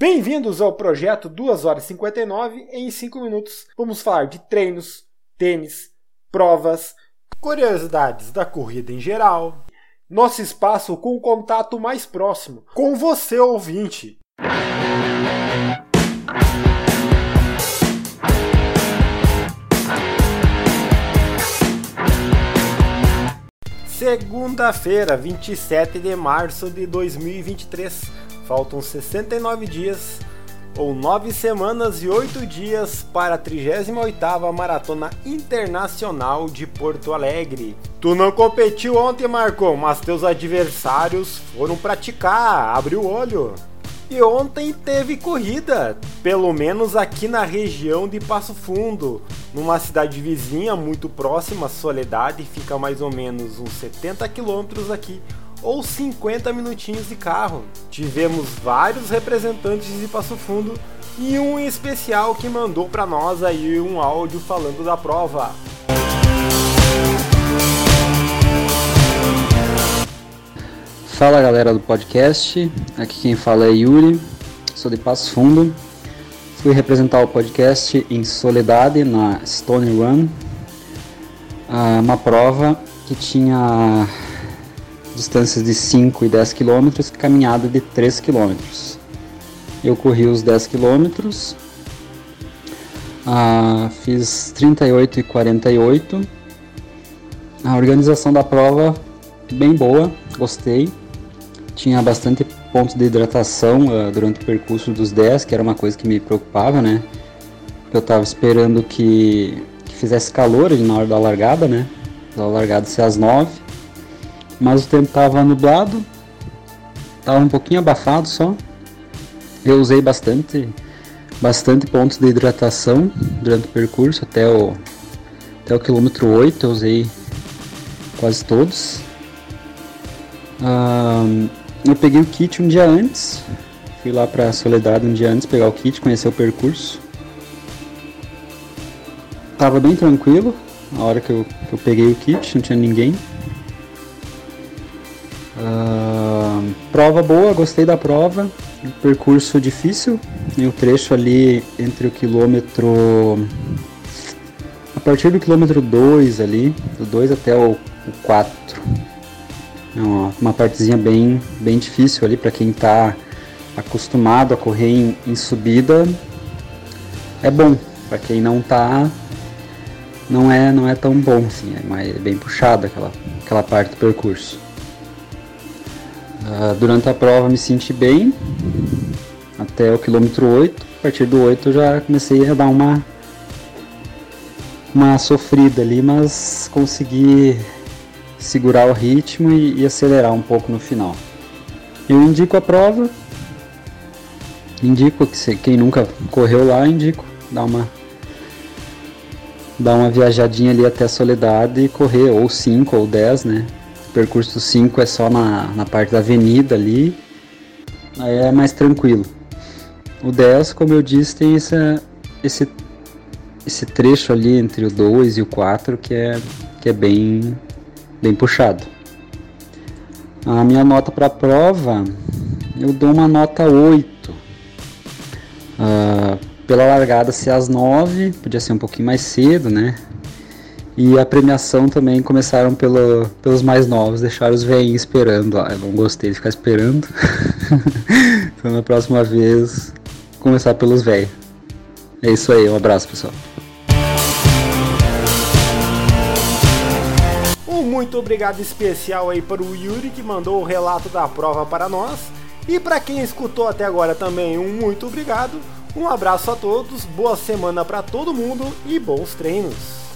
Bem-vindos ao projeto 2 horas e 59 em 5 minutos. Vamos falar de treinos, tênis, provas, curiosidades da corrida em geral, nosso espaço com o contato mais próximo com você ouvinte. Segunda-feira, 27 de março de 2023. Faltam 69 dias ou 9 semanas e 8 dias para a 38ª Maratona Internacional de Porto Alegre. Tu não competiu ontem, Marco, mas teus adversários foram praticar, abre o olho. E ontem teve corrida, pelo menos aqui na região de Passo Fundo, numa cidade vizinha muito próxima, Soledade, fica mais ou menos uns 70 quilômetros aqui, ou 50 minutinhos de carro. Tivemos vários representantes de Passo Fundo e um especial que mandou para nós aí um áudio falando da prova. Fala galera do podcast, aqui quem fala é Yuri, sou de Passo Fundo. Fui representar o podcast em Soledade na Stone Run, ah, uma prova que tinha distâncias de 5 e 10 km caminhada de 3 km. Eu corri os 10 km, ah, fiz 38 e 48. A organização da prova bem boa, gostei tinha bastante pontos de hidratação uh, durante o percurso dos 10, que era uma coisa que me preocupava, né? Eu estava esperando que, que, fizesse calor na hora da largada, né? Da largada ser às 9. Mas o tempo estava nublado, estava um pouquinho abafado só. Eu usei bastante, bastante pontos de hidratação durante o percurso, até o, até o quilômetro 8 eu usei quase todos. Um, eu peguei o kit um dia antes, fui lá pra Soledade um dia antes pegar o kit, conhecer o percurso. Tava bem tranquilo, na hora que eu, que eu peguei o kit, não tinha ninguém. Prova boa, gostei da prova. Percurso difícil, e o trecho ali entre o quilômetro. A partir do quilômetro 2 ali, do 2 até o, o 4 é uma, uma partezinha bem, bem difícil ali para quem está acostumado a correr em, em, subida. É bom, para quem não está não é não é tão bom assim, é, mais, é bem puxado aquela, aquela parte do percurso. Uh, durante a prova me senti bem até o quilômetro 8. A partir do 8 eu já comecei a dar uma uma sofrida ali, mas consegui segurar o ritmo e, e acelerar um pouco no final. Eu indico a prova, indico que se, quem nunca correu lá, indico dar uma dar uma viajadinha ali até a Soledade e correr ou 5 ou 10, né? Percurso 5 é só na, na parte da avenida ali, aí é mais tranquilo. O 10, como eu disse, tem esse, esse, esse trecho ali entre o 2 e o 4 que é, que é bem, bem puxado. A minha nota para a prova, eu dou uma nota 8. Uh, ah, pela largada ser às 9, podia ser um pouquinho mais cedo, né? E a premiação também começaram pelo, pelos mais novos, deixaram os velhinhos esperando lá. Eu não gostei de ficar esperando. então na próxima vez, começar pelos velhos. É isso aí, um abraço pessoal. muito obrigado especial aí para o Yuri que mandou o relato da prova para nós. E para quem escutou até agora também, um muito obrigado. Um abraço a todos, boa semana para todo mundo e bons treinos.